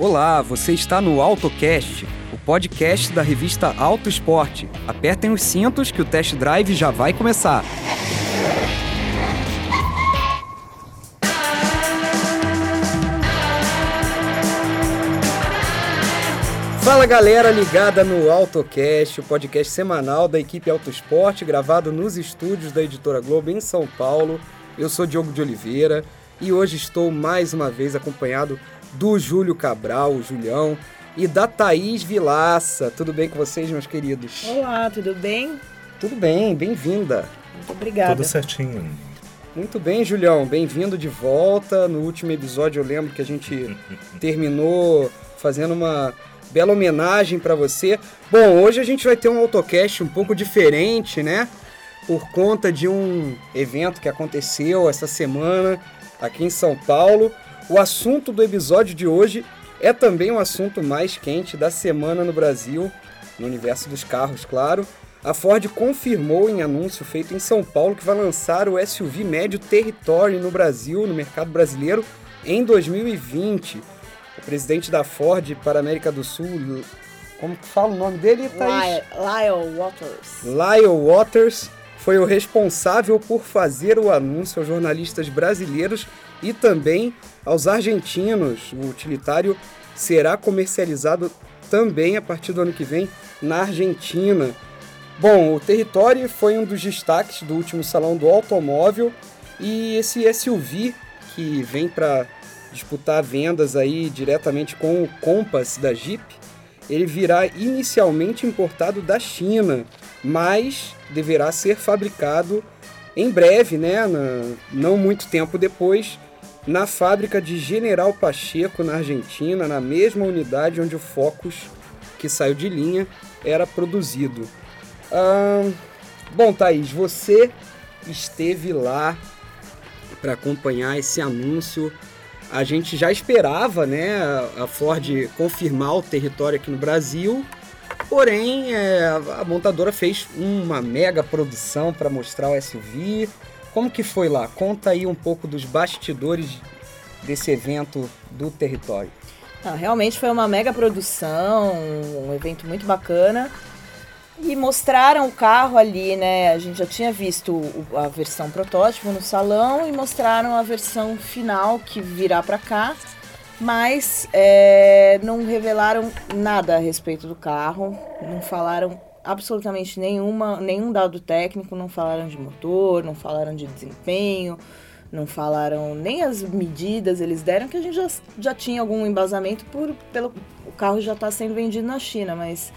Olá, você está no AutoCast, o podcast da revista Auto Esporte. Apertem os cintos que o test drive já vai começar. Fala galera ligada no AutoCast, o podcast semanal da equipe Auto Esporte, gravado nos estúdios da Editora Globo em São Paulo. Eu sou Diogo de Oliveira e hoje estou mais uma vez acompanhado do Júlio Cabral, o Julião, e da Thaís Vilaça. Tudo bem com vocês, meus queridos? Olá, tudo bem? Tudo bem, bem-vinda. Muito obrigada. Tudo certinho. Muito bem, Julião, bem-vindo de volta. No último episódio eu lembro que a gente terminou fazendo uma bela homenagem para você. Bom, hoje a gente vai ter um autocast um pouco diferente, né? Por conta de um evento que aconteceu essa semana aqui em São Paulo. O assunto do episódio de hoje é também um assunto mais quente da semana no Brasil, no universo dos carros, claro. A Ford confirmou em anúncio feito em São Paulo que vai lançar o SUV médio Territory no Brasil, no mercado brasileiro, em 2020. O presidente da Ford para a América do Sul, como que fala o nome dele, Thaís? Lyle Waters. Lyle Waters foi o responsável por fazer o anúncio aos jornalistas brasileiros e também aos argentinos. O utilitário será comercializado também a partir do ano que vem na Argentina. Bom, o Território foi um dos destaques do último salão do automóvel e esse SUV que vem para disputar vendas aí diretamente com o Compass da Jeep, ele virá inicialmente importado da China, mas deverá ser fabricado em breve, né, na, não muito tempo depois, na fábrica de General Pacheco, na Argentina, na mesma unidade onde o Focus, que saiu de linha, era produzido. Ah, bom, Thaís, você esteve lá para acompanhar esse anúncio. A gente já esperava né, a Ford confirmar o território aqui no Brasil, porém é, a montadora fez uma mega produção para mostrar o SUV, como que foi lá? Conta aí um pouco dos bastidores desse evento do território. Não, realmente foi uma mega produção, um evento muito bacana. E mostraram o carro ali, né? A gente já tinha visto a versão protótipo no salão e mostraram a versão final que virá para cá, mas é, não revelaram nada a respeito do carro, não falaram absolutamente nenhuma, nenhum dado técnico, não falaram de motor, não falaram de desempenho, não falaram nem as medidas eles deram, que a gente já, já tinha algum embasamento por pelo o carro já está sendo vendido na China, mas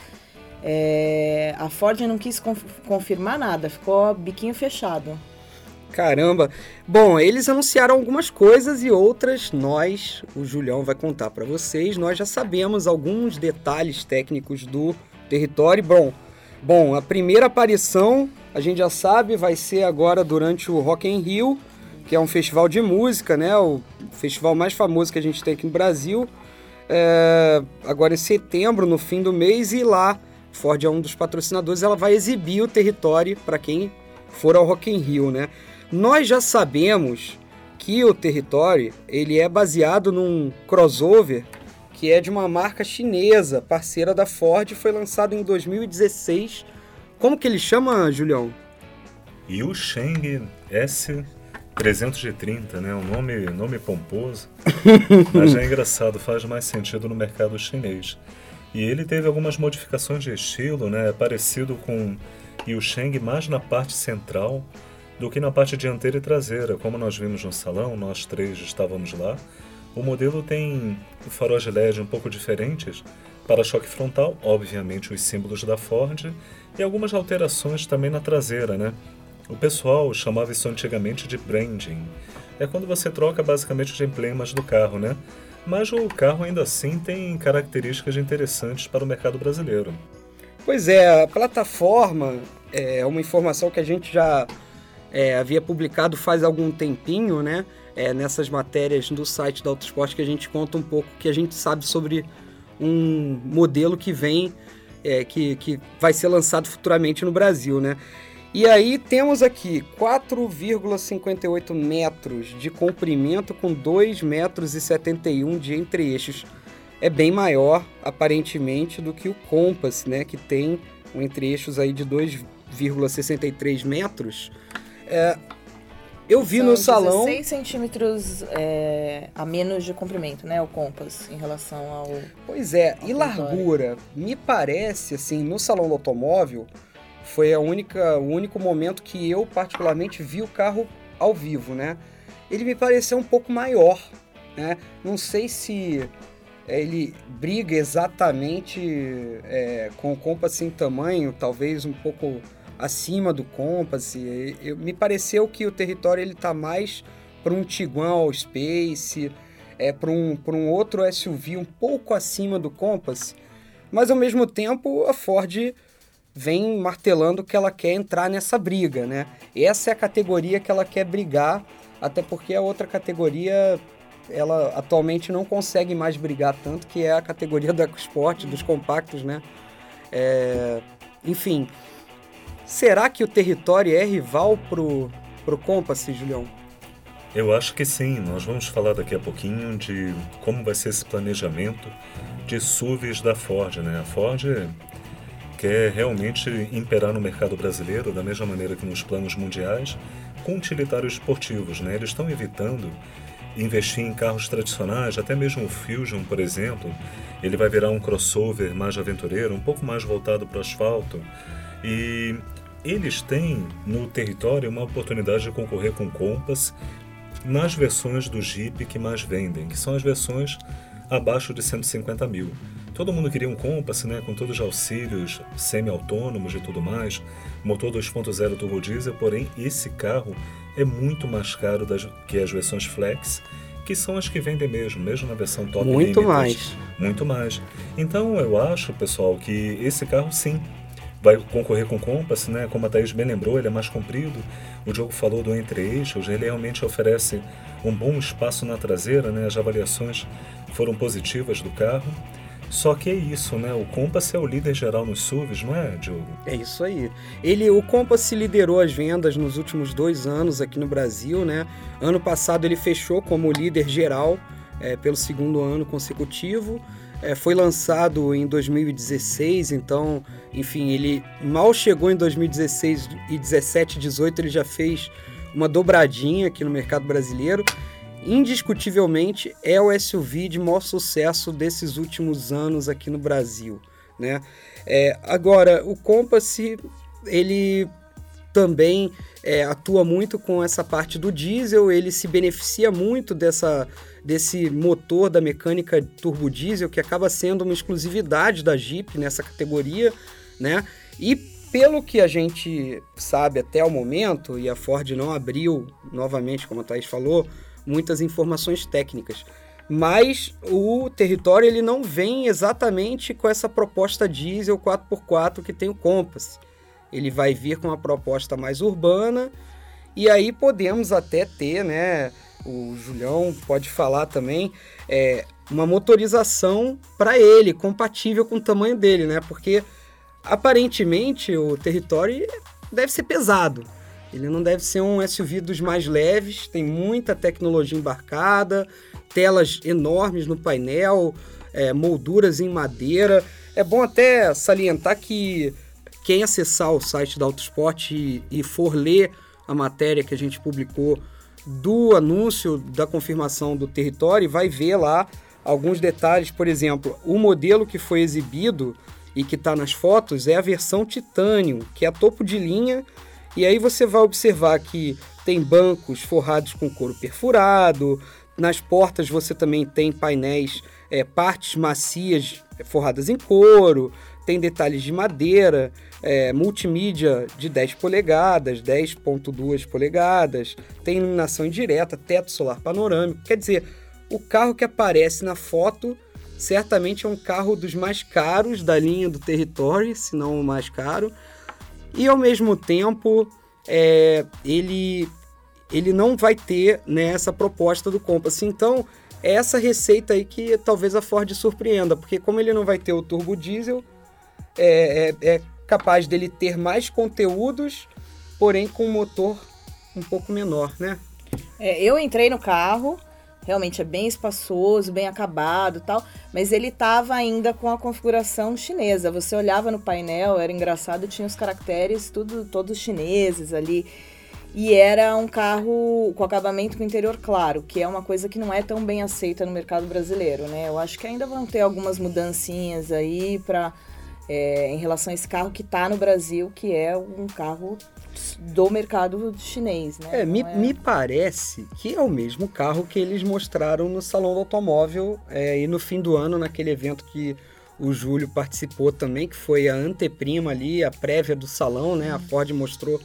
é, a Ford não quis conf, confirmar nada, ficou biquinho fechado. Caramba! Bom, eles anunciaram algumas coisas e outras nós, o Julião vai contar para vocês. Nós já sabemos alguns detalhes técnicos do território. Bom, Bom, a primeira aparição, a gente já sabe, vai ser agora durante o Rock in Rio, que é um festival de música, né? O festival mais famoso que a gente tem aqui no Brasil. É, agora em setembro, no fim do mês, e lá, Ford é um dos patrocinadores, ela vai exibir o território para quem for ao Rock in Rio, né? Nós já sabemos que o território ele é baseado num crossover que é de uma marca chinesa, parceira da Ford, foi lançado em 2016. Como que ele chama, Julião? Yusheng S330, né? Um nome, nome pomposo, mas é engraçado, faz mais sentido no mercado chinês. E ele teve algumas modificações de estilo, né? É parecido com Yusheng mais na parte central do que na parte dianteira e traseira. Como nós vimos no salão, nós três estávamos lá, o modelo tem faróis de LED um pouco diferentes, para-choque frontal, obviamente os símbolos da Ford, e algumas alterações também na traseira, né? O pessoal chamava isso antigamente de branding. É quando você troca basicamente os emblemas do carro, né? Mas o carro ainda assim tem características interessantes para o mercado brasileiro. Pois é, a plataforma é uma informação que a gente já é, havia publicado faz algum tempinho, né? é, nessas matérias do site da Autosport que a gente conta um pouco que a gente sabe sobre um modelo que vem, é, que, que vai ser lançado futuramente no Brasil, né? E aí temos aqui 4,58 metros de comprimento com 2,71 metros de entre-eixos. é bem maior, aparentemente, do que o Compass, né, que tem um entre-eixos aí de 2,63 metros. É, eu vi São no salão... 16 centímetros é, a menos de comprimento, né, o Compass, em relação ao... Pois é, ao e largura? Me parece, assim, no salão do automóvel, foi a única, o único momento que eu, particularmente, vi o carro ao vivo, né? Ele me pareceu um pouco maior, né? Não sei se é, ele briga exatamente é, com o Compass em tamanho, talvez um pouco acima do Compass. Eu- me pareceu que o território ele tá mais para um Tiguan All Space, é, para um, um outro SUV um pouco acima do Compass, mas ao mesmo tempo a Ford vem martelando que ela quer entrar nessa briga, né? Essa é a categoria que ela quer brigar, até porque a outra categoria ela atualmente não consegue mais brigar tanto, que é a categoria do EcoSport, dos compactos, né? É, enfim, será que o território é rival pro, pro Compass, Julião? Eu acho que sim. Nós vamos falar daqui a pouquinho de como vai ser esse planejamento de SUVs da Ford, né? A Ford quer realmente imperar no mercado brasileiro da mesma maneira que nos planos mundiais com utilitários esportivos, né? Eles estão evitando investir em carros tradicionais, até mesmo o Fusion, por exemplo, ele vai virar um crossover mais aventureiro, um pouco mais voltado para o asfalto. E eles têm no território uma oportunidade de concorrer com Compass nas versões do Jeep que mais vendem, que são as versões abaixo de 150 mil. Todo mundo queria um Compass, né, com todos os auxílios semi-autônomos e tudo mais, motor 2.0 turbo diesel, porém esse carro é muito mais caro das, que as versões Flex, que são as que vendem mesmo, mesmo na versão Top Muito Limited. mais. Muito mais. Então eu acho, pessoal, que esse carro sim vai concorrer com o Compass, né? Como a Thaís bem lembrou, ele é mais comprido. O Diogo falou do entre-eixos, ele realmente oferece um bom espaço na traseira, né? As avaliações foram positivas do carro. Só que é isso, né? O Compass é o líder geral nos SUVs, não é, Diogo? É isso aí. Ele, o Compass liderou as vendas nos últimos dois anos aqui no Brasil, né? Ano passado ele fechou como líder geral é, pelo segundo ano consecutivo. É, foi lançado em 2016, então, enfim, ele mal chegou em 2016 e 17, 18 ele já fez uma dobradinha aqui no mercado brasileiro. Indiscutivelmente é o SUV de maior sucesso desses últimos anos aqui no Brasil, né? É, agora, o Compass, ele também é, atua muito com essa parte do diesel, ele se beneficia muito dessa, desse motor da mecânica turbo diesel, que acaba sendo uma exclusividade da Jeep nessa categoria, né? E pelo que a gente sabe até o momento, e a Ford não abriu, novamente, como a Thaís falou, muitas informações técnicas, mas o território ele não vem exatamente com essa proposta diesel 4x4 que tem o Compass. Ele vai vir com uma proposta mais urbana e aí podemos até ter, né? O Julião pode falar também é, uma motorização para ele compatível com o tamanho dele, né? Porque aparentemente o território deve ser pesado. Ele não deve ser um SUV dos mais leves, tem muita tecnologia embarcada, telas enormes no painel, é, molduras em madeira. É bom até salientar que quem acessar o site da Autosport e, e for ler a matéria que a gente publicou do anúncio da confirmação do território, vai ver lá alguns detalhes. Por exemplo, o modelo que foi exibido e que está nas fotos é a versão Titanium, que é topo de linha. E aí você vai observar que tem bancos forrados com couro perfurado, nas portas você também tem painéis, é, partes macias forradas em couro, tem detalhes de madeira, é, multimídia de 10 polegadas, 10.2 polegadas, tem iluminação indireta, teto solar panorâmico. Quer dizer, o carro que aparece na foto certamente é um carro dos mais caros da linha do território, se não o mais caro. E ao mesmo tempo, é, ele, ele não vai ter né, essa proposta do Compass. Então, é essa receita aí que talvez a Ford surpreenda, porque como ele não vai ter o turbo diesel, é, é, é capaz dele ter mais conteúdos, porém com um motor um pouco menor, né? É, eu entrei no carro, realmente é bem espaçoso, bem acabado tal, mas ele estava ainda com a configuração chinesa. Você olhava no painel, era engraçado, tinha os caracteres tudo, todos chineses ali. E era um carro com acabamento com interior claro, que é uma coisa que não é tão bem aceita no mercado brasileiro, né? Eu acho que ainda vão ter algumas mudancinhas aí para é, em relação a esse carro que está no Brasil, que é um carro do mercado chinês, né? É, me, é... me parece que é o mesmo carro que eles mostraram no Salão do Automóvel é, e no fim do ano, naquele evento que o Júlio participou também, que foi a anteprima ali, a prévia do salão, né? A Ford mostrou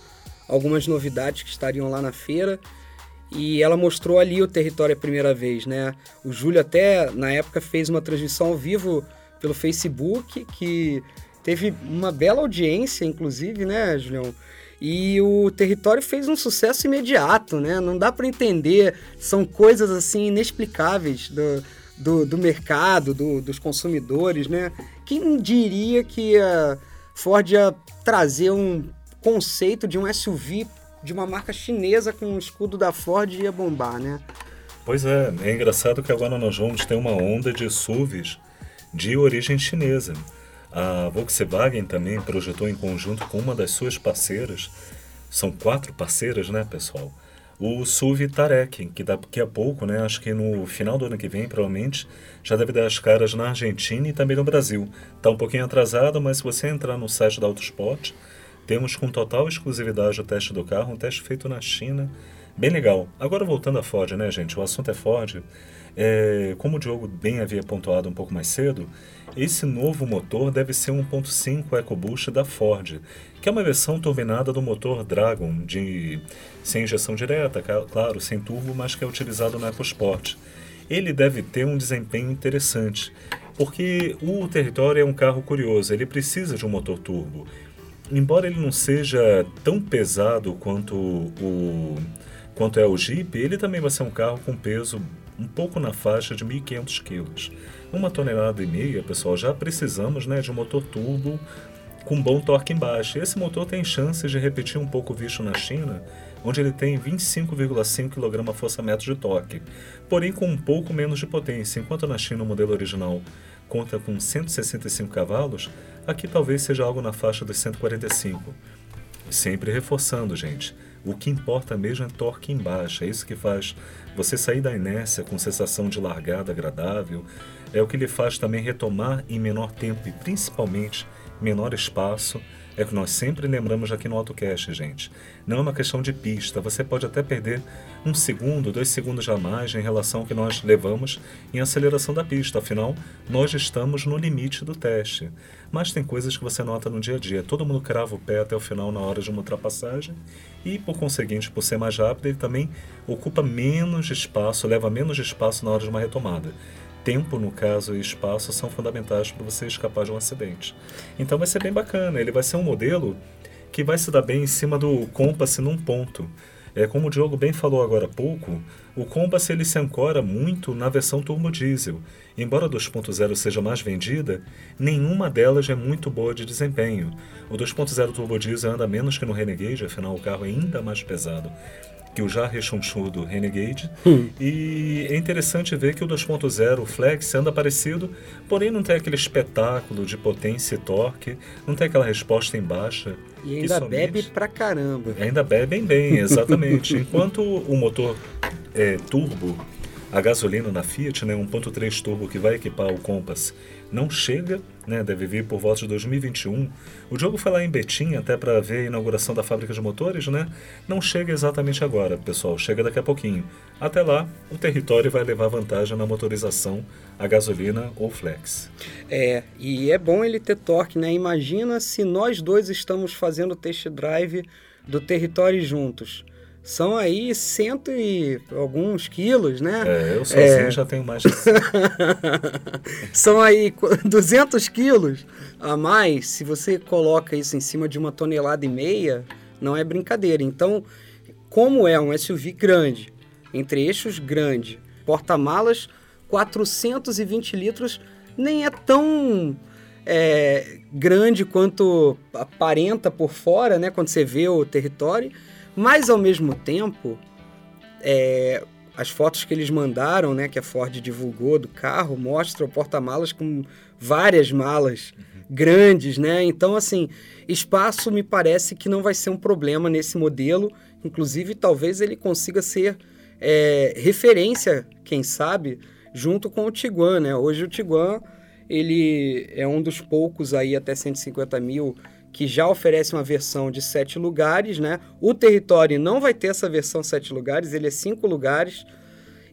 algumas novidades que estariam lá na feira. E ela mostrou ali o território a primeira vez, né? O Júlio até na época fez uma transmissão ao vivo pelo Facebook, que teve uma bela audiência, inclusive, né, Julião? E o território fez um sucesso imediato, né? Não dá para entender, são coisas assim inexplicáveis do, do, do mercado, do, dos consumidores, né? Quem diria que a Ford ia trazer um conceito de um SUV de uma marca chinesa com o escudo da Ford ia bombar, né? Pois é, é engraçado que agora nós vamos ter uma onda de SUVs de origem chinesa. A Volkswagen também projetou em conjunto com uma das suas parceiras, são quatro parceiras, né, pessoal? O SUV Tarek, que daqui a pouco, né, acho que no final do ano que vem, provavelmente, já deve dar as caras na Argentina e também no Brasil. Está um pouquinho atrasado, mas se você entrar no site da Autosport, temos com total exclusividade o teste do carro, um teste feito na China, bem legal. Agora voltando à Ford, né, gente? O assunto é Ford. É, como o Diogo bem havia pontuado um pouco mais cedo, esse novo motor deve ser um 1.5 EcoBoost da Ford, que é uma versão turbinada do motor Dragon, de, sem injeção direta, claro, sem turbo, mas que é utilizado na EcoSport. Ele deve ter um desempenho interessante, porque o Território é um carro curioso, ele precisa de um motor turbo. Embora ele não seja tão pesado quanto o quanto é o Jeep, ele também vai ser um carro com peso um pouco na faixa de 1.500 kg. Uma tonelada e meia, pessoal, já precisamos né, de um motor turbo com bom torque embaixo. Esse motor tem chances de repetir um pouco o visto na China, onde ele tem 25,5 kg força-metros de torque, porém com um pouco menos de potência. Enquanto na China o modelo original conta com 165 cavalos, aqui talvez seja algo na faixa dos 145. Sempre reforçando, gente. O que importa mesmo é torque embaixo, é isso que faz você sair da inércia com sensação de largada agradável, é o que lhe faz também retomar em menor tempo e principalmente menor espaço é o que nós sempre lembramos aqui no AutoCast, gente. Não é uma questão de pista. Você pode até perder um segundo, dois segundos a mais em relação ao que nós levamos em aceleração da pista. Afinal, nós estamos no limite do teste. Mas tem coisas que você nota no dia a dia. Todo mundo crava o pé até o final na hora de uma ultrapassagem e, por conseguinte, por ser mais rápido, ele também ocupa menos espaço, leva menos espaço na hora de uma retomada tempo, no caso, e espaço são fundamentais para você escapar de um acidente. Então vai ser bem bacana. Ele vai ser um modelo que vai se dar bem em cima do Compass num ponto. É, como o Diogo bem falou agora há pouco, o Compass ele se ancora muito na versão turbo diesel. Embora a 2.0 seja mais vendida, nenhuma delas é muito boa de desempenho. O 2.0 turbo diesel anda menos que no Renegade, afinal o carro é ainda mais pesado que o já rechonchudo Renegade. Hum. E é interessante ver que o 2.0 Flex anda parecido, porém não tem aquele espetáculo de potência e torque, não tem aquela resposta em baixa. E ainda somente... bebe pra caramba. Ainda bebem bem, exatamente. Enquanto o motor é, turbo, a gasolina na Fiat, né, 1.3 turbo que vai equipar o Compass, não chega, né, deve vir por volta de 2021. O Diogo foi lá em Betim até para ver a inauguração da fábrica de motores, né? Não chega exatamente agora, pessoal, chega daqui a pouquinho. Até lá, o território vai levar vantagem na motorização a gasolina ou flex. É, e é bom ele ter torque, né? Imagina se nós dois estamos fazendo test drive do território juntos são aí cento e alguns quilos, né? É, eu sozinho é... já tenho mais. são aí 200 quilos a mais. Se você coloca isso em cima de uma tonelada e meia, não é brincadeira. Então, como é um SUV grande, entre eixos grande, porta-malas 420 litros, nem é tão é, grande quanto aparenta por fora, né? Quando você vê o território mas, ao mesmo tempo, é, as fotos que eles mandaram, né, que a Ford divulgou do carro, mostra o porta-malas com várias malas grandes, né? Então, assim, espaço me parece que não vai ser um problema nesse modelo. Inclusive, talvez ele consiga ser é, referência, quem sabe, junto com o Tiguan, né? Hoje o Tiguan, ele é um dos poucos aí até 150 mil que já oferece uma versão de sete lugares, né? O território não vai ter essa versão sete lugares, ele é cinco lugares.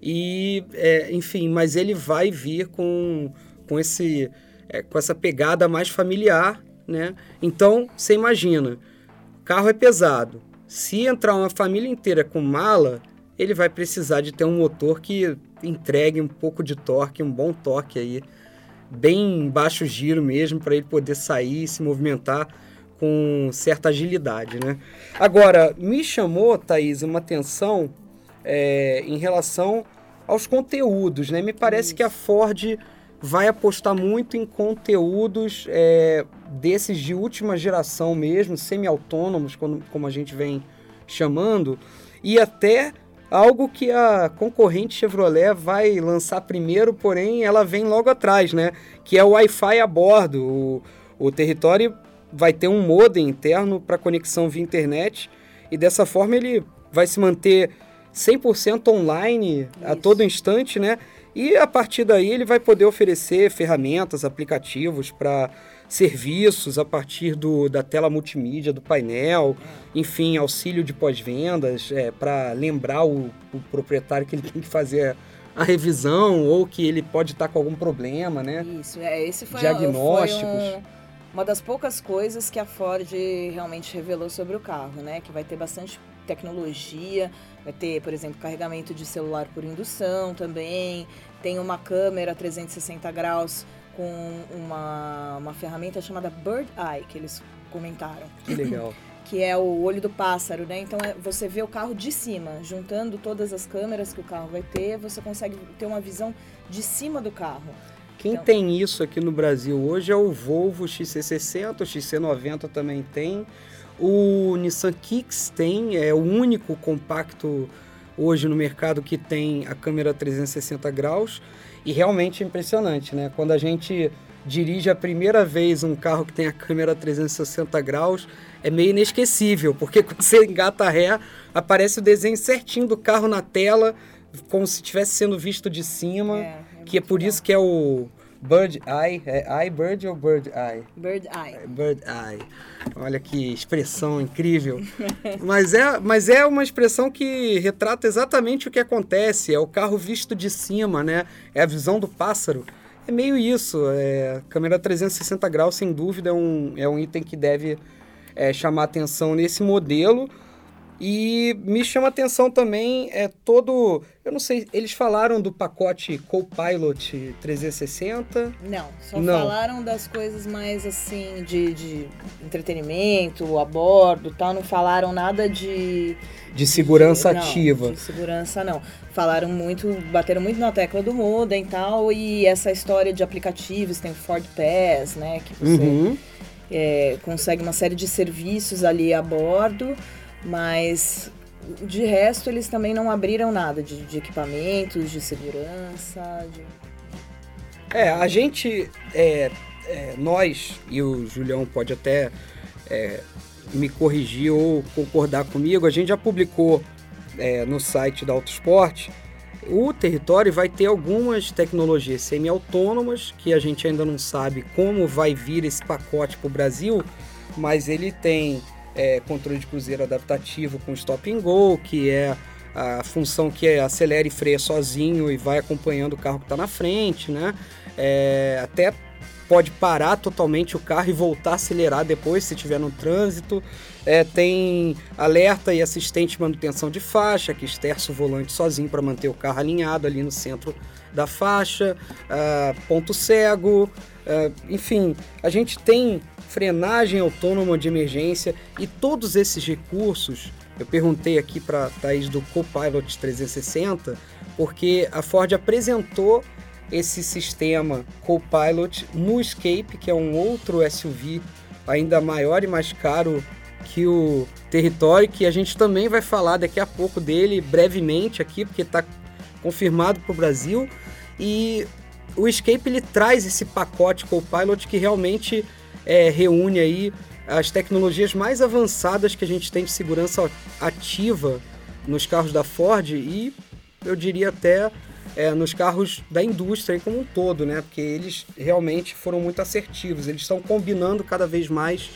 E, é, enfim, mas ele vai vir com, com, esse, é, com essa pegada mais familiar, né? Então, você imagina, carro é pesado. Se entrar uma família inteira com mala, ele vai precisar de ter um motor que entregue um pouco de torque, um bom torque aí, bem baixo giro mesmo, para ele poder sair e se movimentar com certa agilidade, né? Agora, me chamou, Thaís, uma atenção é, em relação aos conteúdos, né? Me parece Isso. que a Ford vai apostar muito em conteúdos é, desses de última geração mesmo, semi-autônomos, como a gente vem chamando, e até algo que a concorrente Chevrolet vai lançar primeiro, porém ela vem logo atrás, né? Que é o Wi-Fi a bordo. O, o território vai ter um modem interno para conexão via internet e dessa forma ele vai se manter 100% online Isso. a todo instante, né? E a partir daí ele vai poder oferecer ferramentas, aplicativos para serviços a partir do, da tela multimídia, do painel, enfim, auxílio de pós-vendas, é, para lembrar o, o, proprietário que ele tem que fazer a revisão ou que ele pode estar com algum problema, né? Isso, é, esse foi, Diagnósticos. Foi um, uma das poucas coisas que a Ford realmente revelou sobre o carro, né? Que vai ter bastante tecnologia, vai ter, por exemplo, carregamento de celular por indução também, tem uma câmera 360 graus com uma, uma ferramenta chamada Bird Eye, que eles comentaram. Que legal. que é o olho do pássaro, né? Então é, você vê o carro de cima, juntando todas as câmeras que o carro vai ter, você consegue ter uma visão de cima do carro. Quem então... tem isso aqui no Brasil hoje é o Volvo XC60, o XC90 também tem. O Nissan Kicks tem, é o único compacto hoje no mercado que tem a câmera 360 graus. E realmente é impressionante, né? Quando a gente dirige a primeira vez um carro que tem a câmera 360 graus, é meio inesquecível, porque quando você engata ré, aparece o desenho certinho do carro na tela, como se estivesse sendo visto de cima, é que é por isso que é o Bird Eye, é Eye Bird ou Bird Eye? Bird Eye. É, bird Eye. Olha que expressão incrível. mas, é, mas é uma expressão que retrata exatamente o que acontece. É o carro visto de cima, né? É a visão do pássaro. É meio isso. É, câmera 360 graus, sem dúvida, é um, é um item que deve é, chamar atenção nesse modelo. E me chama atenção também é todo. Eu não sei, eles falaram do pacote Copilot 360? Não, só não. falaram das coisas mais assim de, de entretenimento, a bordo tal. Não falaram nada de. De segurança de, ativa. Não, de segurança não. Falaram muito, bateram muito na tecla do modem e tal. E essa história de aplicativos, tem o Ford Pass, né? Que você uhum. é, consegue uma série de serviços ali a bordo. Mas de resto eles também não abriram nada de, de equipamentos, de segurança. De... É, a gente, é, é, nós, e o Julião pode até é, me corrigir ou concordar comigo, a gente já publicou é, no site da Autosport. O território vai ter algumas tecnologias semi-autônomas que a gente ainda não sabe como vai vir esse pacote para o Brasil, mas ele tem é, controle de cruzeiro adaptativo com stop and go, que é a função que acelera e freia sozinho e vai acompanhando o carro que está na frente, né? É, até pode parar totalmente o carro e voltar a acelerar depois se estiver no trânsito. É, tem alerta e assistente de manutenção de faixa, que esterça o volante sozinho para manter o carro alinhado ali no centro da faixa, uh, ponto cego, uh, enfim, a gente tem frenagem autônoma de emergência e todos esses recursos. Eu perguntei aqui para Thaís do Copilot 360, porque a Ford apresentou esse sistema Copilot no Escape, que é um outro SUV ainda maior e mais caro que o Território, que a gente também vai falar daqui a pouco dele brevemente aqui, porque está confirmado para o Brasil e o Escape ele traz esse pacote Copilot que realmente é, reúne aí as tecnologias mais avançadas que a gente tem de segurança ativa nos carros da Ford e eu diria até é, nos carros da indústria como um todo, né? Porque eles realmente foram muito assertivos, eles estão combinando cada vez mais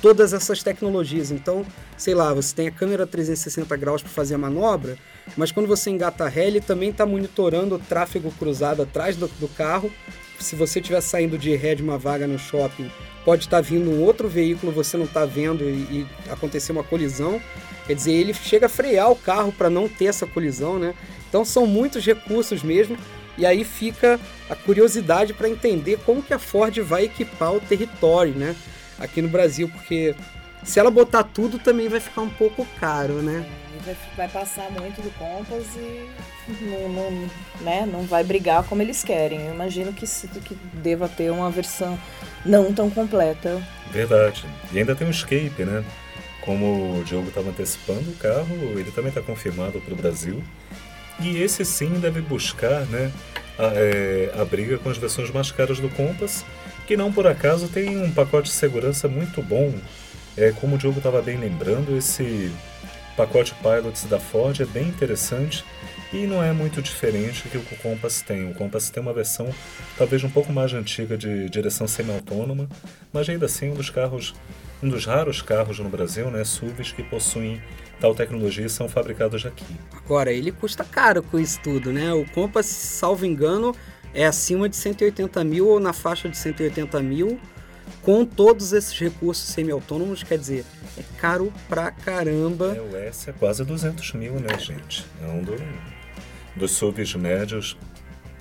todas essas tecnologias. Então, sei lá, você tem a câmera 360 graus para fazer a manobra, mas quando você engata a ré, ele também está monitorando o tráfego cruzado atrás do, do carro. Se você estiver saindo de ré de uma vaga no shopping, pode estar tá vindo um outro veículo, você não está vendo e, e acontecer uma colisão. Quer dizer, ele chega a frear o carro para não ter essa colisão, né? Então são muitos recursos mesmo. E aí fica a curiosidade para entender como que a Ford vai equipar o território, né? Aqui no Brasil, porque se ela botar tudo também vai ficar um pouco caro, né? Vai, vai passar muito do Compass e não, não, né, não vai brigar como eles querem. Eu imagino que, que deva ter uma versão não tão completa. Verdade. E ainda tem o Escape, né? Como o Diogo estava antecipando, o carro ele também está confirmado para o Brasil. E esse sim deve buscar né, a, é, a briga com as versões mais caras do Compass, que não por acaso tem um pacote de segurança muito bom. É, como o Diogo estava bem lembrando, esse pacote Pilots da Ford é bem interessante e não é muito diferente do que o Compass tem. O Compass tem uma versão talvez um pouco mais antiga de direção semi-autônoma, mas ainda assim um dos carros, um dos raros carros no Brasil, né, SUVs que possuem tal tecnologia são fabricados aqui. Agora, ele custa caro com isso tudo, né? O Compass, salvo engano, é acima de 180 mil ou na faixa de 180 mil, com todos esses recursos semi-autônomos, quer dizer, é caro pra caramba. É, o S é quase 200 mil, né, gente? É um do, dos SUVs médios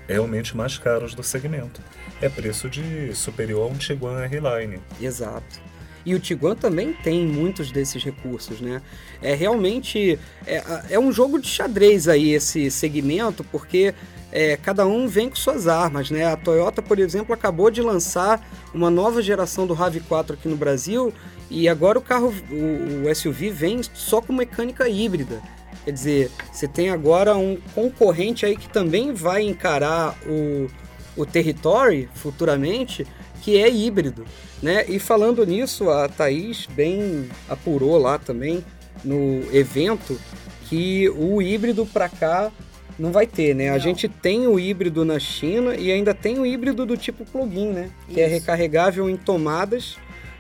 realmente mais caros do segmento. É preço de superior a um Tiguan R-Line. Exato. E o Tiguan também tem muitos desses recursos, né? É realmente é, é um jogo de xadrez aí esse segmento, porque é, cada um vem com suas armas, né? A Toyota, por exemplo, acabou de lançar uma nova geração do RAV4 aqui no Brasil e agora o carro, o, o SUV vem só com mecânica híbrida. Quer dizer, você tem agora um concorrente aí que também vai encarar o, o Territory futuramente, que é híbrido. Né? E falando nisso, a Thaís bem apurou lá também no evento que o híbrido para cá não vai ter, né? Não. A gente tem o híbrido na China e ainda tem o híbrido do tipo plug-in, né? Isso. Que é recarregável em tomadas,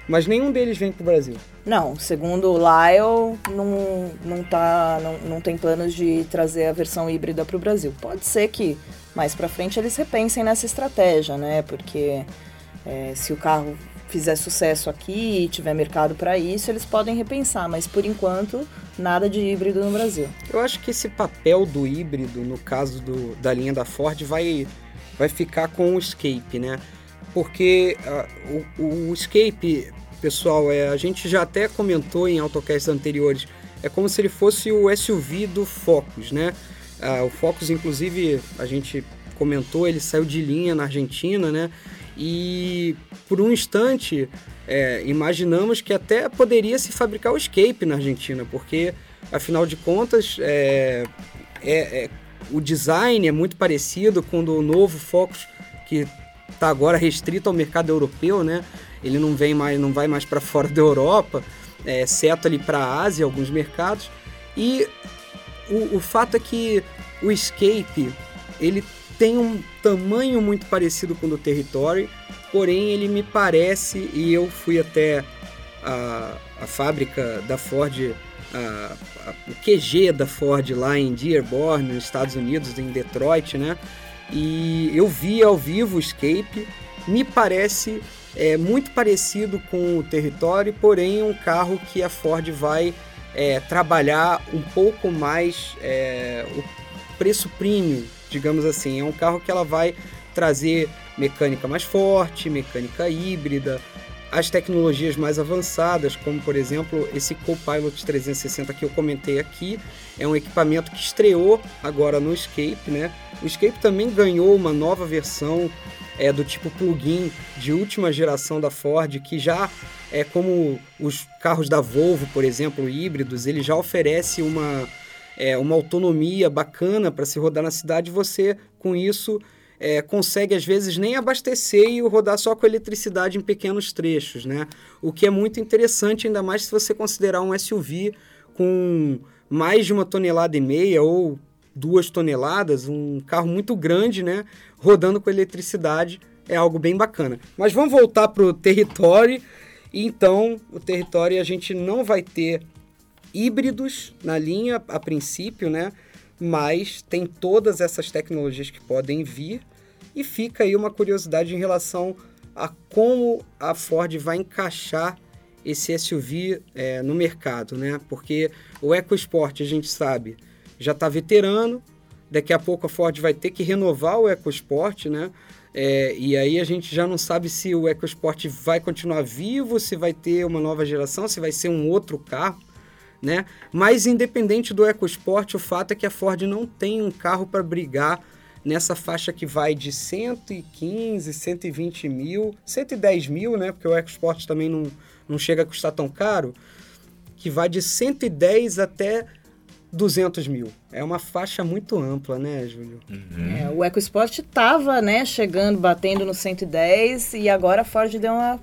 mas nenhum deles vem para o Brasil. Não, segundo o Lyle, não, não, tá, não, não tem planos de trazer a versão híbrida para o Brasil. Pode ser que mais para frente eles repensem nessa estratégia, né? Porque é, se o carro fizer sucesso aqui tiver mercado para isso, eles podem repensar, mas por enquanto, nada de híbrido no Brasil. Eu acho que esse papel do híbrido, no caso do, da linha da Ford, vai, vai ficar com o Escape, né? Porque uh, o, o, Escape, pessoal, é, a gente já até comentou em autocasts anteriores, é como se ele fosse o SUV do Focus, né? Uh, o Focus, inclusive, a gente comentou, ele saiu de linha na Argentina, né? E por um instante é, imaginamos que até poderia se fabricar o escape na Argentina, porque afinal de contas é, é, é o design é muito parecido com o do novo Focus que está agora restrito ao mercado europeu, né? Ele não vem mais, não vai mais para fora da Europa, é, exceto ali para a Ásia, alguns mercados. E o, o fato é que o Escape ele tem um tamanho muito parecido com o do Territory, porém ele me parece, e eu fui até a, a fábrica da Ford, a, a, o QG da Ford lá em Dearborn, nos Estados Unidos, em Detroit, né? E eu vi ao vivo o Escape, me parece é, muito parecido com o Territory, porém um carro que a Ford vai é, trabalhar um pouco mais é, o preço premium digamos assim. É um carro que ela vai trazer mecânica mais forte, mecânica híbrida, as tecnologias mais avançadas, como por exemplo esse Copilot 360 que eu comentei aqui, é um equipamento que estreou agora no Escape, né? O Escape também ganhou uma nova versão é, do tipo plug-in de última geração da Ford, que já é como os carros da Volvo, por exemplo, híbridos, ele já oferece uma é, uma autonomia bacana para se rodar na cidade, você com isso é, consegue às vezes nem abastecer e rodar só com eletricidade em pequenos trechos, né? O que é muito interessante, ainda mais se você considerar um SUV com mais de uma tonelada e meia ou duas toneladas, um carro muito grande, né? Rodando com eletricidade é algo bem bacana. Mas vamos voltar para o território. Então, o território a gente não vai ter híbridos na linha a princípio, né? Mas tem todas essas tecnologias que podem vir e fica aí uma curiosidade em relação a como a Ford vai encaixar esse SUV é, no mercado, né? Porque o EcoSport, a gente sabe, já está veterano, daqui a pouco a Ford vai ter que renovar o EcoSport, né? É, e aí a gente já não sabe se o EcoSport vai continuar vivo, se vai ter uma nova geração, se vai ser um outro carro, né? Mas independente do EcoSport, o fato é que a Ford não tem um carro para brigar nessa faixa que vai de 115, 120 mil, 110 mil, né? Porque o EcoSport também não, não chega a custar tão caro, que vai de 110 até 200 mil. É uma faixa muito ampla, né, Júlio? Uhum. É, o EcoSport estava, né, chegando, batendo no 110 e agora a Ford deu uma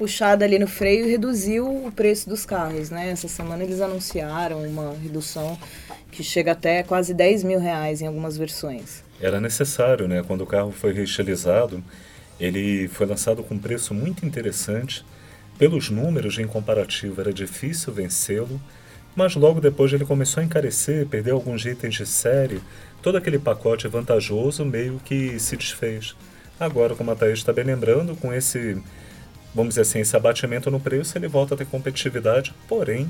puxada ali no freio reduziu o preço dos carros, né? Essa semana eles anunciaram uma redução que chega até quase 10 mil reais em algumas versões. Era necessário, né? Quando o carro foi reestilizado, ele foi lançado com um preço muito interessante. Pelos números, em comparativo, era difícil vencê-lo, mas logo depois ele começou a encarecer, perder alguns itens de série, todo aquele pacote vantajoso meio que se desfez. Agora, como a Thaís está bem lembrando, com esse vamos dizer assim, esse abatimento no preço, ele volta a ter competitividade, porém,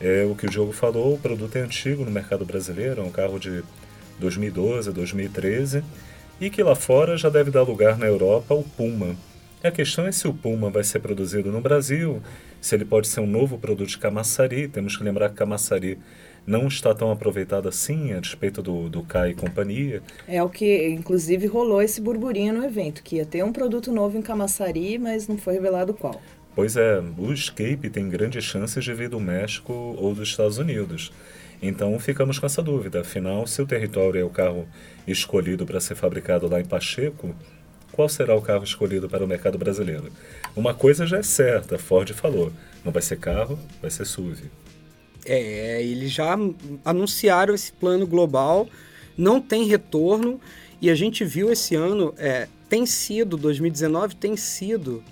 é o que o Diogo falou, o produto é antigo no mercado brasileiro, é um carro de 2012, 2013, e que lá fora já deve dar lugar na Europa ao Puma. A questão é se o Puma vai ser produzido no Brasil, se ele pode ser um novo produto de Camaçari. Temos que lembrar que Camaçari não está tão aproveitado assim, a despeito do, do CAI e companhia. É o que, inclusive, rolou esse burburinho no evento, que ia ter um produto novo em Camaçari, mas não foi revelado qual. Pois é, o Escape tem grandes chances de vir do México ou dos Estados Unidos. Então ficamos com essa dúvida. Afinal, se o território é o carro escolhido para ser fabricado lá em Pacheco, qual será o carro escolhido para o mercado brasileiro? Uma coisa já é certa, Ford falou: não vai ser carro, vai ser SUV. É, eles já anunciaram esse plano global, não tem retorno, e a gente viu esse ano, é, tem sido, 2019 tem sido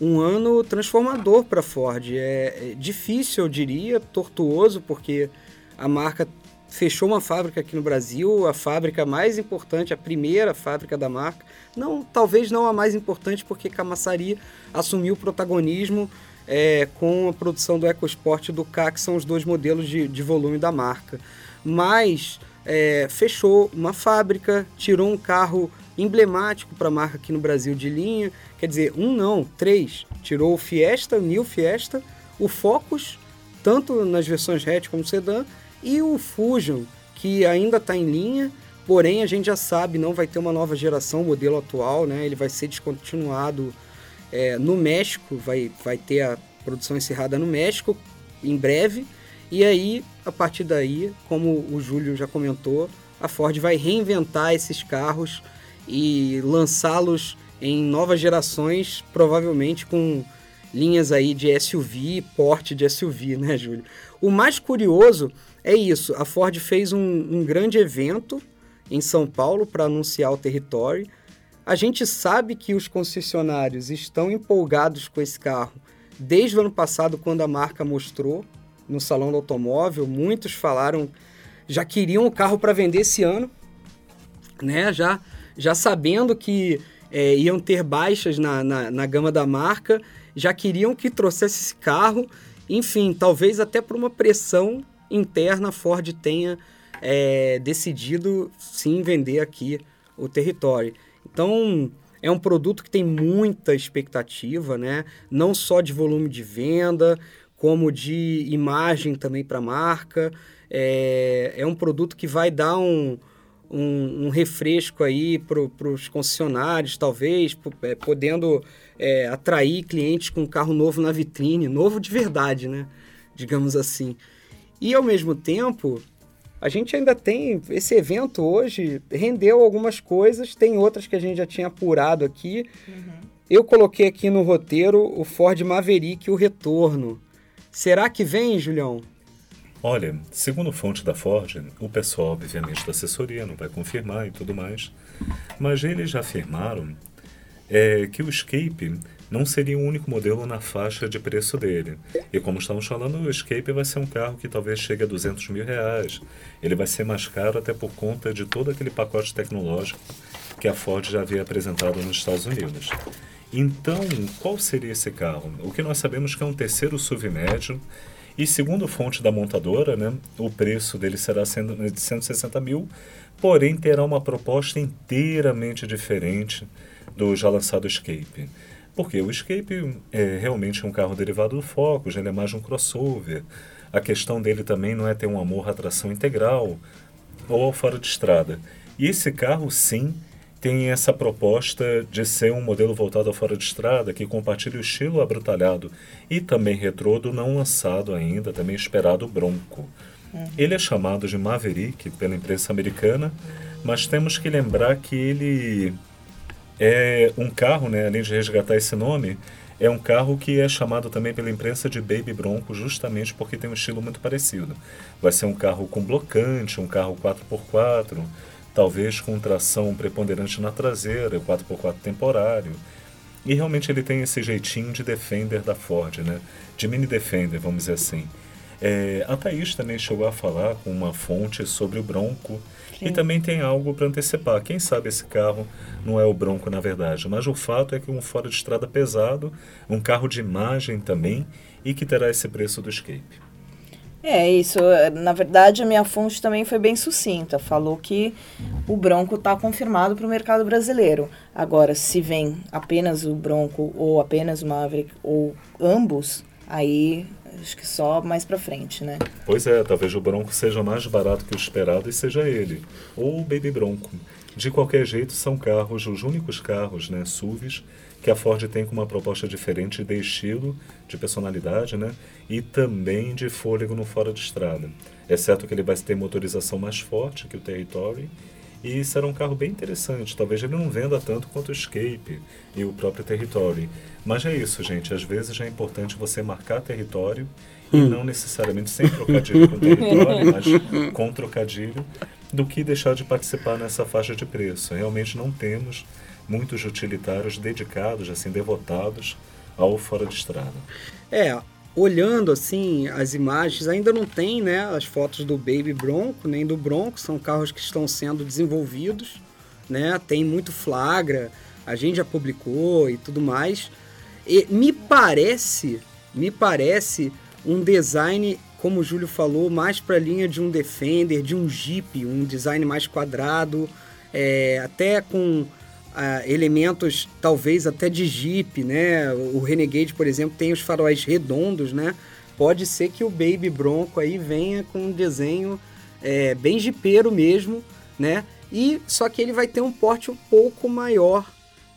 um ano transformador para a Ford. É, é, difícil, eu diria, tortuoso, porque a marca fechou uma fábrica aqui no Brasil, a fábrica mais importante, a primeira fábrica da marca. Não, talvez não a mais importante, porque Camaçari assumiu o protagonismo é, com a produção do EcoSport e do K, que são os dois modelos de, de volume da marca. Mas é, fechou uma fábrica, tirou um carro emblemático para a marca aqui no Brasil de linha, quer dizer, um não, três. Tirou o Fiesta, o New Fiesta, o Focus, tanto nas versões hatch como sedã, e o Fusion, que ainda está em linha, porém a gente já sabe, não vai ter uma nova geração, o modelo atual, né? ele vai ser descontinuado é, no México, vai, vai ter a produção encerrada no México em breve. E aí, a partir daí, como o Júlio já comentou, a Ford vai reinventar esses carros e lançá-los em novas gerações, provavelmente com linhas aí de SUV, porte de SUV, né, Júlio? O mais curioso é isso: a Ford fez um, um grande evento em São Paulo para anunciar o território a gente sabe que os concessionários estão empolgados com esse carro desde o ano passado, quando a marca mostrou no Salão do Automóvel. Muitos falaram, já queriam o carro para vender esse ano, né? já, já sabendo que é, iam ter baixas na, na, na gama da marca, já queriam que trouxesse esse carro. Enfim, talvez até por uma pressão interna, a Ford tenha é, decidido sim vender aqui o território. Então, é um produto que tem muita expectativa, né? Não só de volume de venda, como de imagem também para a marca. É, é um produto que vai dar um, um, um refresco aí para os concessionários, talvez, é, podendo é, atrair clientes com um carro novo na vitrine, novo de verdade, né? Digamos assim. E ao mesmo tempo, a gente ainda tem esse evento hoje rendeu algumas coisas, tem outras que a gente já tinha apurado aqui. Uhum. Eu coloquei aqui no roteiro o Ford Maverick, o retorno. Será que vem, Julião? Olha, segundo fonte da Ford, o pessoal, obviamente, da assessoria não vai confirmar e tudo mais, mas eles já afirmaram é, que o Escape não seria o único modelo na faixa de preço dele. E como estamos falando, o Escape vai ser um carro que talvez chegue a 200 mil reais. Ele vai ser mais caro até por conta de todo aquele pacote tecnológico que a Ford já havia apresentado nos Estados Unidos. Então, qual seria esse carro? O que nós sabemos que é um terceiro SUV médio e segundo fonte da montadora, né, o preço dele será de 160 mil, porém terá uma proposta inteiramente diferente do já lançado Escape. Porque o Escape é realmente um carro derivado do Focus, ele é mais um crossover. A questão dele também não é ter um amor à tração integral ou ao fora de estrada. E esse carro, sim, tem essa proposta de ser um modelo voltado a fora de estrada, que compartilha o estilo abrutalhado e também retrô do não lançado ainda, também esperado Bronco. Uhum. Ele é chamado de Maverick pela imprensa americana, mas temos que lembrar que ele é um carro, né, além de resgatar esse nome, é um carro que é chamado também pela imprensa de Baby Bronco, justamente porque tem um estilo muito parecido. Vai ser um carro com blocante, um carro 4x4, talvez com tração preponderante na traseira, 4x4 temporário. E realmente ele tem esse jeitinho de Defender da Ford, né? De mini Defender, vamos dizer assim. É, a Thaís também chegou a falar com uma fonte sobre o Bronco Sim. e também tem algo para antecipar. Quem sabe esse carro não é o Bronco na verdade, mas o fato é que um fora de estrada pesado, um carro de imagem também e que terá esse preço do Escape. É, isso. Na verdade, a minha fonte também foi bem sucinta. Falou que o Bronco está confirmado para o mercado brasileiro. Agora, se vem apenas o Bronco ou apenas o Maverick ou ambos, aí acho que só mais para frente, né? Pois é, talvez o Bronco seja mais barato que o esperado e seja ele. Ou o Baby Bronco. De qualquer jeito, são carros, os únicos carros, né, SUVs, que a Ford tem com uma proposta diferente de estilo, de personalidade, né? E também de fôlego no fora de estrada. Exceto que ele vai ter motorização mais forte que o Territory e será um carro bem interessante. Talvez ele não venda tanto quanto o Escape e o próprio Territory. Mas é isso, gente. Às vezes é importante você marcar território e hum. não necessariamente sem trocadilho com território, mas com trocadilho, do que deixar de participar nessa faixa de preço. Realmente não temos muitos utilitários dedicados, assim, devotados ao fora de estrada. É, olhando assim as imagens, ainda não tem né, as fotos do Baby Bronco, nem do Bronco, são carros que estão sendo desenvolvidos, né? Tem muito flagra, a gente já publicou e tudo mais. E me parece, me parece um design, como o Júlio falou, mais para a linha de um Defender, de um Jeep, um design mais quadrado, é, até com uh, elementos talvez até de Jeep, né? O Renegade, por exemplo, tem os faróis redondos, né? Pode ser que o Baby Bronco aí venha com um desenho é, bem jipeiro mesmo, né? E só que ele vai ter um porte um pouco maior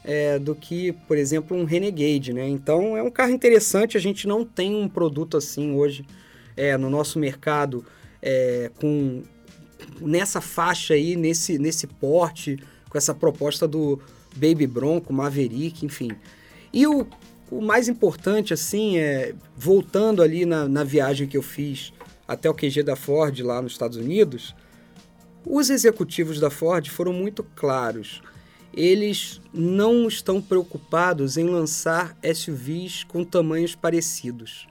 é, do que, por exemplo, um Renegade, né? Então é um carro interessante. A gente não tem um produto assim hoje é, no nosso mercado é, com nessa faixa aí, nesse, nesse porte, com essa proposta do Baby Bronco, Maverick, enfim. E o, o mais importante, assim, é voltando ali na, na viagem que eu fiz até o QG da Ford lá nos Estados Unidos, os executivos da Ford foram muito claros. Eles não estão preocupados em lançar SUVs com tamanhos parecidos.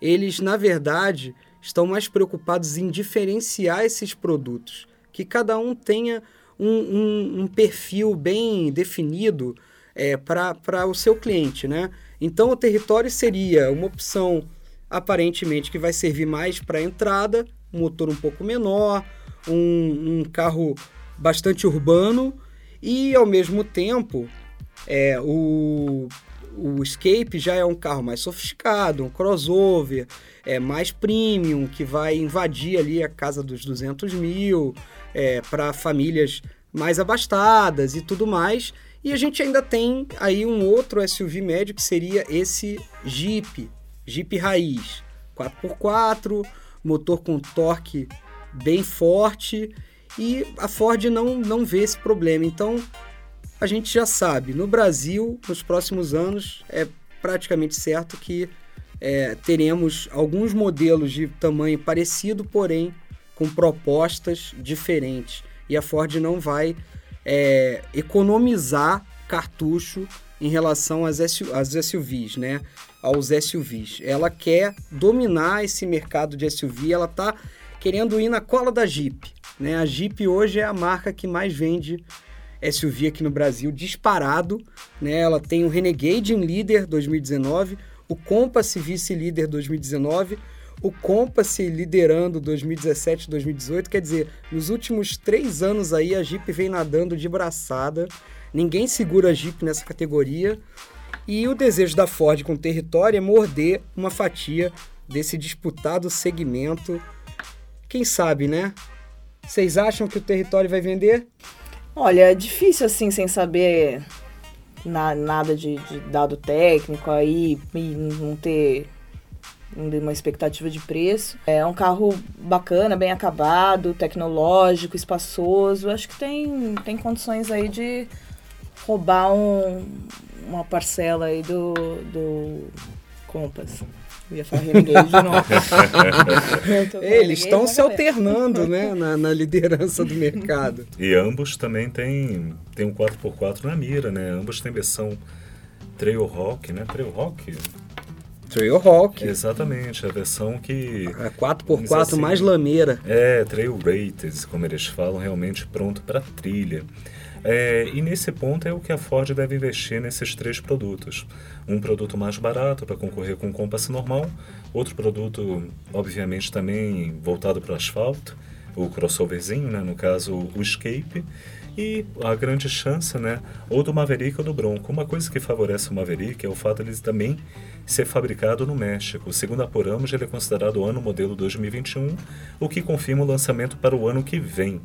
Eles, na verdade, estão mais preocupados em diferenciar esses produtos, que cada um tenha um, um, um perfil bem definido é, para o seu cliente, né? Então o território seria uma opção aparentemente que vai servir mais para entrada, um motor um pouco menor, um, um, carro bastante urbano e ao mesmo tempo é, o, o Escape já é um carro mais sofisticado, um crossover, é mais premium, que vai invadir ali a casa dos 200 mil, é, para famílias mais abastadas e tudo mais. E a gente ainda tem aí um outro SUV médio que seria esse Jeep, Jeep Raiz, 4x4, motor com torque bem forte e a Ford não, não vê esse problema. Então, a gente já sabe, no Brasil, nos próximos anos, é praticamente certo que é, teremos alguns modelos de tamanho parecido, porém com propostas diferentes. E a Ford não vai é, economizar cartucho em relação às, SUVs, né? Aos SUVs. Ela quer dominar esse mercado de SUV, ela está querendo ir na cola da Jeep. Né? A Jeep hoje é a marca que mais vende SUV aqui no Brasil, disparado. Né? Ela tem o Renegade em líder 2019, o Compass vice-líder 2019, o Compass liderando 2017 2018. Quer dizer, nos últimos três anos aí a Jeep vem nadando de braçada. Ninguém segura a Jeep nessa categoria. E o desejo da Ford com o território é morder uma fatia desse disputado segmento. Quem sabe, né? Vocês acham que o território vai vender? Olha, é difícil assim, sem saber na, nada de, de, dado técnico aí e não ter uma expectativa de preço. É um carro bacana, bem acabado, tecnológico, espaçoso. Acho que tem, tem condições aí de roubar um, uma parcela aí do, do Compass. Eu ia falar Renegade de novo. Eles estão se alternando né, na, na, liderança do mercado. E ambos também têm, têm um 4x4 na mira, né? Ambos têm versão Trailhawk, né? Trailhawk? Trailhawk. Exatamente, a versão que... A 4x4 assim, mais lameira. É, Trail Rated, como eles falam, realmente pronto para trilha. É, e nesse ponto é o que a Ford deve investir nesses três produtos. Um produto mais barato para concorrer com o Compass normal, outro produto, obviamente, também voltado para o asfalto, o crossoverzinho, né, no caso o Escape, e a grande chance, né, ou do Maverick ou do Bronco. Uma coisa que favorece o Maverick é o fato de ele também ser fabricado no México. Segundo apuramos, ele é considerado o ano modelo 2021, o que confirma o lançamento para o ano que vem.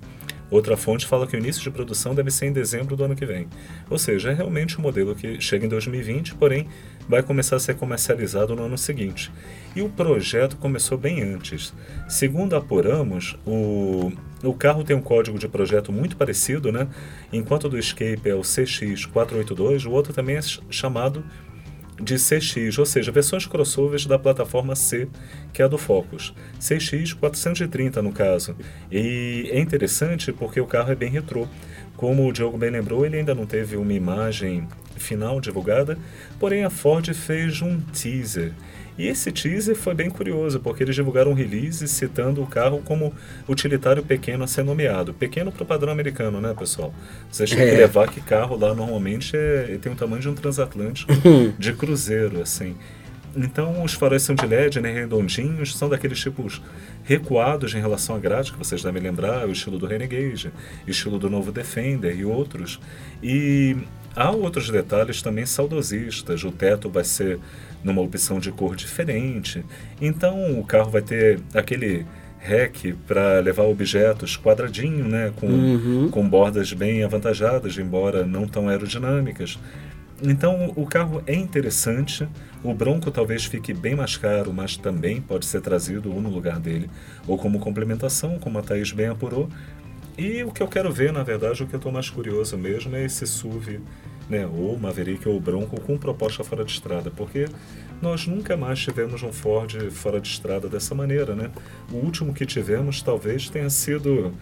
Outra fonte fala que o início de produção deve ser em dezembro do ano que vem. Ou seja, é realmente um modelo que chega em 2020, porém vai começar a ser comercializado no ano seguinte. E o projeto começou bem antes. Segundo apuramos, o, o carro tem um código de projeto muito parecido, né? Enquanto o do Escape é o CX482, o outro também é chamado de CX, ou seja, versões crossovers da plataforma C, que é a do Focus. CX 430 no caso. E é interessante porque o carro é bem retrô. Como o Diogo bem lembrou, ele ainda não teve uma imagem final divulgada, porém a Ford fez um teaser e esse teaser foi bem curioso, porque eles divulgaram um release citando o carro como utilitário pequeno a ser nomeado. Pequeno para o padrão americano, né, pessoal? Você tem que é. levar que carro lá normalmente é, tem o tamanho de um transatlântico de cruzeiro, assim. Então, os faróis são de LED, né, redondinhos, são daqueles tipos recuados em relação à grade, que vocês devem lembrar, o estilo do Renegade, estilo do novo Defender e outros. E há outros detalhes também saudosistas. O teto vai ser numa opção de cor diferente. Então o carro vai ter aquele rack para levar objetos quadradinho, né, com, uhum. com bordas bem avantajadas, embora não tão aerodinâmicas. Então o carro é interessante. O Bronco talvez fique bem mais caro, mas também pode ser trazido ou no lugar dele, ou como complementação, como a Thaís bem apurou. E o que eu quero ver, na verdade, o que eu estou mais curioso mesmo é esse SUV né, ou Maverick ou Bronco com proposta fora de estrada, porque nós nunca mais tivemos um Ford fora de estrada dessa maneira, né? O último que tivemos talvez tenha sido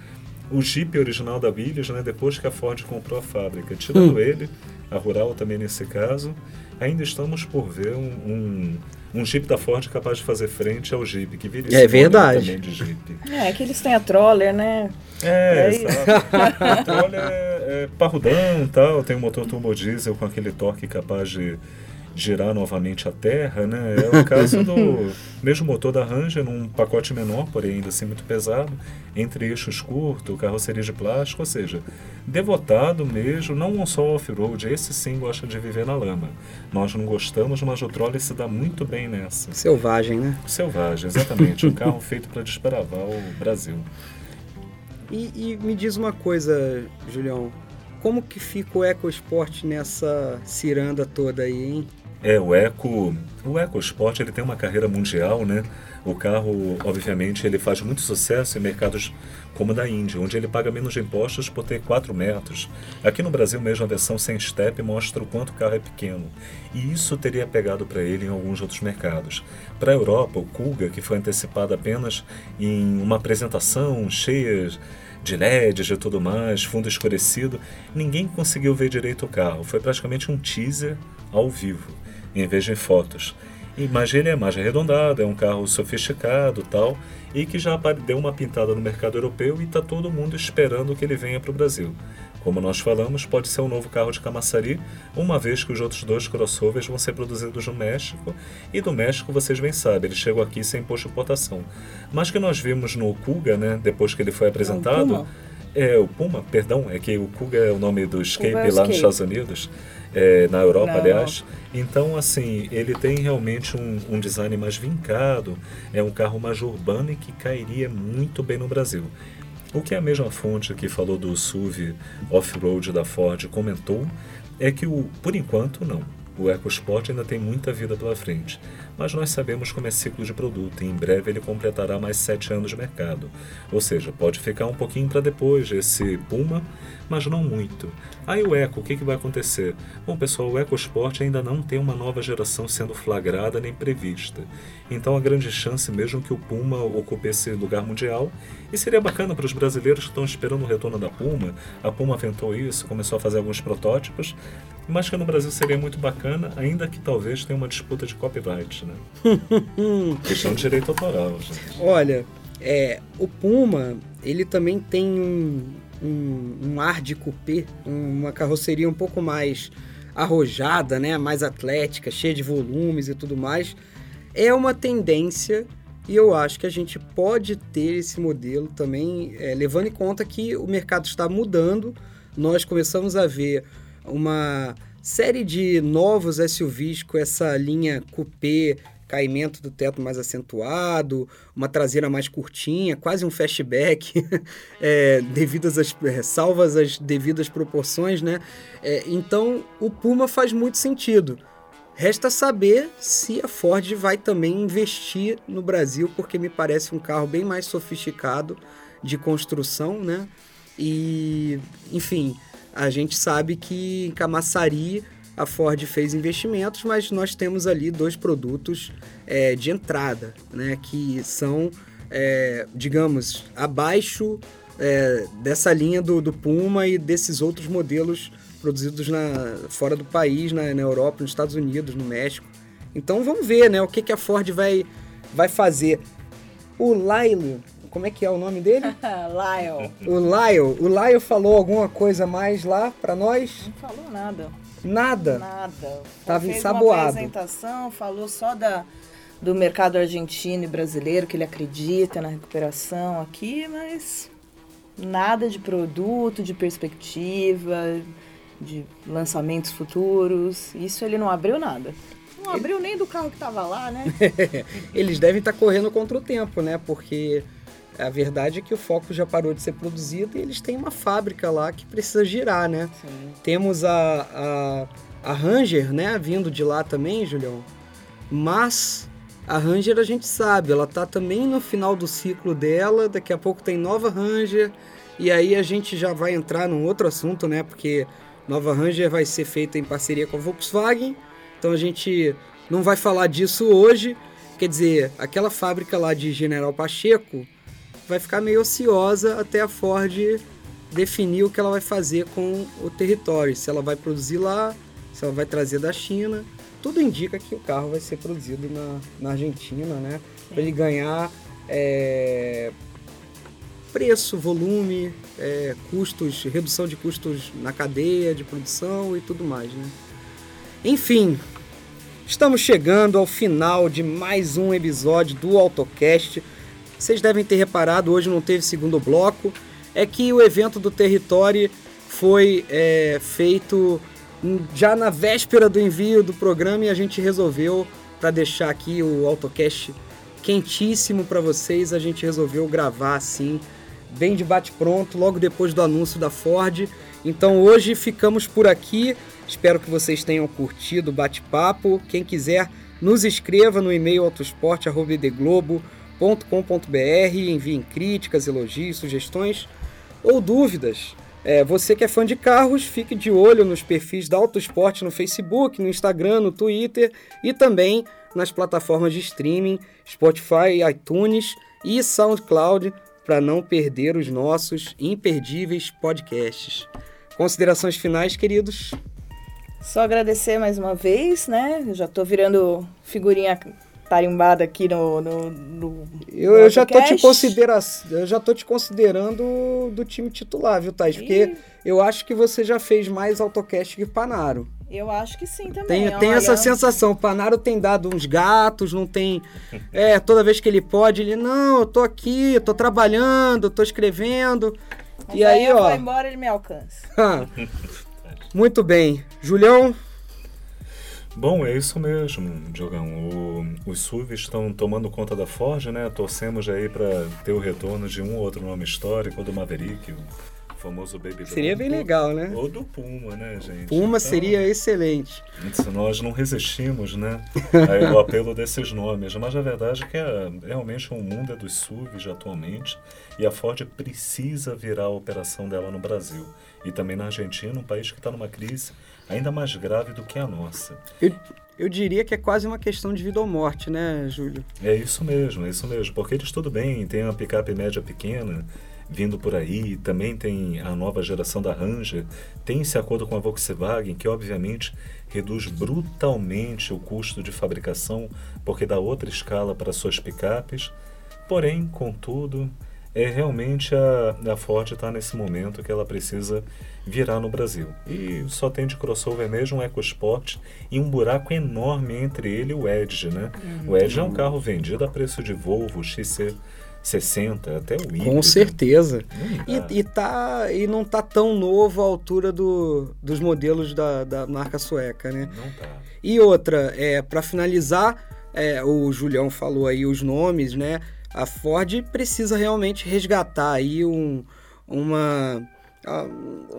o Jeep original da Williams, né, depois que a Ford comprou a fábrica. Tirando hum. ele, a Rural também nesse caso, ainda estamos por ver um, um, um Jeep da Ford capaz de fazer frente ao Jeep, que vira É verdade. também de Jeep. É, que eles têm a Troller, né? É, exato. a Troller é, é parrudão tal, tem um motor turbo diesel com aquele torque capaz de girar novamente a Terra, né? É o caso do mesmo motor da Ranger num pacote menor, porém ainda assim muito pesado, entre eixos curtos, carroceria de plástico, ou seja, devotado mesmo, não um só off-road, esse sim gosta de viver na lama. Nós não gostamos, mas o Troller se dá muito bem nessa. Selvagem, né? Selvagem, exatamente. um carro feito para desbravar o Brasil. E, e me diz uma coisa, Julião, como que fica o EcoSport nessa ciranda toda aí, hein? É, o Eco, o EcoSport ele tem uma carreira mundial, né? O carro, obviamente, ele faz muito sucesso em mercados como o da Índia, onde ele paga menos impostos por ter 4 metros. Aqui no Brasil mesmo a versão sem step mostra o quanto o carro é pequeno. E isso teria pegado para ele em alguns outros mercados. Para a Europa, o Kuga, que foi antecipado apenas em uma apresentação cheia de LEDs e tudo mais, fundo escurecido, ninguém conseguiu ver direito o carro. Foi praticamente um teaser ao vivo, em vez de fotos. Mas ele é mais arredondado, é um carro sofisticado tal, e que já deu uma pintada no mercado europeu e está todo mundo esperando que ele venha para o Brasil. Como nós falamos, pode ser um novo carro de Camaçari, uma vez que os outros dois crossovers vão ser produzidos no México, e do México vocês bem sabem, ele chegou aqui sem imposto de importação. Mas que nós vimos no Kuga, né, depois que ele foi apresentado, é o Puma, perdão, é que o Kuga é o nome do Escape é lá nos Estados Unidos é, na Europa, Não. aliás. Então, assim, ele tem realmente um, um, design mais vincado, é um carro mais urbano e que cairia muito bem no Brasil. O que a mesma fonte que falou do SUV off-road da Ford comentou é que, o, por enquanto, não. O EcoSport ainda tem muita vida pela frente, mas nós sabemos como é ciclo de produto e em breve ele completará mais sete anos de mercado. Ou seja, pode ficar um pouquinho para depois esse Puma, mas não muito. Aí o Eco, o que, que vai acontecer? Bom, pessoal, o EcoSport ainda não tem uma nova geração sendo flagrada nem prevista. Então a grande chance mesmo que o Puma ocupe esse lugar mundial. E seria bacana para os brasileiros que estão esperando o retorno da Puma. A Puma aventou isso, começou a fazer alguns protótipos, mas que no Brasil seria muito bacana, ainda que talvez tenha uma disputa de copyright, né? Questão de direito autoral, gente. Olha, é, o Puma, ele também tem um, um, um ar de coupé, uma carroceria um pouco mais arrojada, né, mais atlética, cheia de volumes e tudo mais, é uma tendência e eu acho que a gente pode ter esse modelo também, é, levando em conta que o mercado está mudando. Nós começamos a ver uma série de novos SUVs com essa linha coupé caimento do teto mais acentuado, uma traseira mais curtinha, quase um fastback, é, devidas às, é, salvas as devidas proporções, né? É, então o Puma faz muito sentido. Resta saber se a Ford vai também investir no Brasil, porque me parece um carro bem mais sofisticado de construção, né? E, enfim, a gente sabe que em Camaçari a Ford fez investimentos, mas nós temos ali dois produtos é, de entrada, né, que são, é, digamos, abaixo é, dessa linha do, do, Puma e desses outros modelos produzidos na, fora do país, na, na Europa, nos Estados Unidos, no México. Então vamos ver né, o que, que a Ford vai, vai fazer. O Lyle, como é que é o nome dele? Lyle. O Lyle. O Lyle falou alguma coisa mais lá para nós? Não falou nada. Nada. Nada. Tava fez ensaboado. Uma apresentação, falou só da, do mercado argentino e brasileiro, que ele acredita na recuperação aqui, mas nada de produto, de perspectiva, de lançamentos futuros. Isso ele não abriu nada. Não abriu nem do carro que estava lá, né? Eles devem estar tá correndo contra o tempo, né? Porque a verdade é que o foco já parou de ser produzido e eles têm uma fábrica lá que precisa girar, né? Sim. Temos a, a, a Ranger, né, vindo de lá também, Julião. Mas a Ranger a gente sabe, ela tá também no final do ciclo dela, daqui a pouco tem nova Ranger, e aí a gente já vai entrar num outro assunto, né? Porque nova Ranger vai ser feita em parceria com a Volkswagen, então a gente não vai falar disso hoje. Quer dizer, aquela fábrica lá de General Pacheco, vai ficar meio ociosa até a Ford definir o que ela vai fazer com o território, se ela vai produzir lá, se ela vai trazer da China. Tudo indica que o carro vai ser produzido na, na Argentina, né? Para ele ganhar é, preço, volume, é, custos, redução de custos na cadeia de produção e tudo mais, né? Enfim, estamos chegando ao final de mais um episódio do AutoCast vocês devem ter reparado, hoje não teve segundo bloco, é que o evento do Território foi é, feito já na véspera do envio do programa e a gente resolveu, para deixar aqui o AutoCast quentíssimo para vocês, a gente resolveu gravar assim, bem de bate-pronto, logo depois do anúncio da Ford. Então hoje ficamos por aqui. Espero que vocês tenham curtido o bate-papo. Quem quiser, nos escreva no e-mail autosport.globo.com.br, enviem críticas, elogios, sugestões ou dúvidas. É, você que é fã de carros, fique de olho nos perfis da Autosport no Facebook, no Instagram, no Twitter e também nas plataformas de streaming Spotify, iTunes e SoundCloud para não perder os nossos imperdíveis podcasts. Considerações finais, queridos? Só agradecer mais uma vez, né? Eu já estou virando figurinha tarimbada aqui no. no, no eu, eu já tô te considera eu já tô te considerando do time titular, viu, Thais? Porque eu acho que você já fez mais autocast que Panaro. Eu acho que sim também. Tem, tem essa sensação. O Panaro tem dado uns gatos, não tem. É, toda vez que ele pode, ele, não, eu tô aqui, eu tô trabalhando, tô escrevendo. Mas e aí, aí ó. embora, ele me alcança. Muito bem. Julião, Bom, é isso mesmo, Diogão. O, os SUVs estão tomando conta da Ford, né? Torcemos aí para ter o retorno de um ou outro nome histórico, do Maverick, o famoso Baby Seria bem legal, né? Ou do Puma, né, gente? Puma então, seria excelente. Nós não resistimos, né, ao apelo desses nomes. Mas a verdade é que é, realmente o um mundo é dos SUVs atualmente e a Ford precisa virar a operação dela no Brasil. E também na Argentina, um país que está numa crise ainda mais grave do que a nossa. Eu, eu diria que é quase uma questão de vida ou morte, né, Júlio? É isso mesmo, é isso mesmo. Porque eles tudo bem, tem uma picape média pequena vindo por aí, também tem a nova geração da Ranger, tem esse acordo com a Volkswagen, que obviamente reduz brutalmente o custo de fabricação, porque dá outra escala para suas picapes. Porém, contudo, é realmente a, a Ford está nesse momento que ela precisa virar no Brasil. E só tem de crossover mesmo um EcoSport e um buraco enorme entre ele e o Edge, né? Uhum. O Edge é um carro vendido a preço de Volvo XC 60, até o híbrido. Com certeza. E, e, tá, e não tá tão novo à altura do, dos modelos da, da marca sueca, né? Não tá. E outra, é, para finalizar, é, o Julião falou aí os nomes, né? A Ford precisa realmente resgatar aí um, uma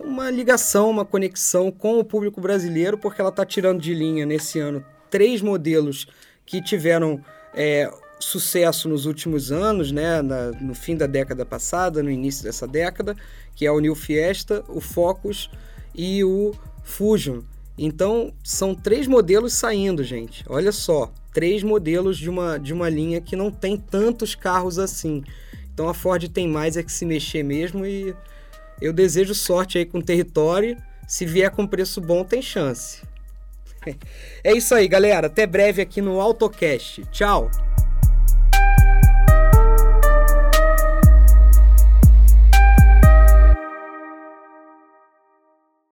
uma ligação, uma conexão com o público brasileiro, porque ela está tirando de linha nesse ano três modelos que tiveram é, sucesso nos últimos anos, né, na, no fim da década passada, no início dessa década, que é o New Fiesta, o Focus e o Fusion. Então, são três modelos saindo, gente. Olha só, três modelos de uma, de uma linha que não tem tantos carros assim. Então, a Ford tem mais é que se mexer mesmo e eu desejo sorte aí com o território. Se vier com preço bom, tem chance. É isso aí, galera. Até breve aqui no AutoCast. Tchau!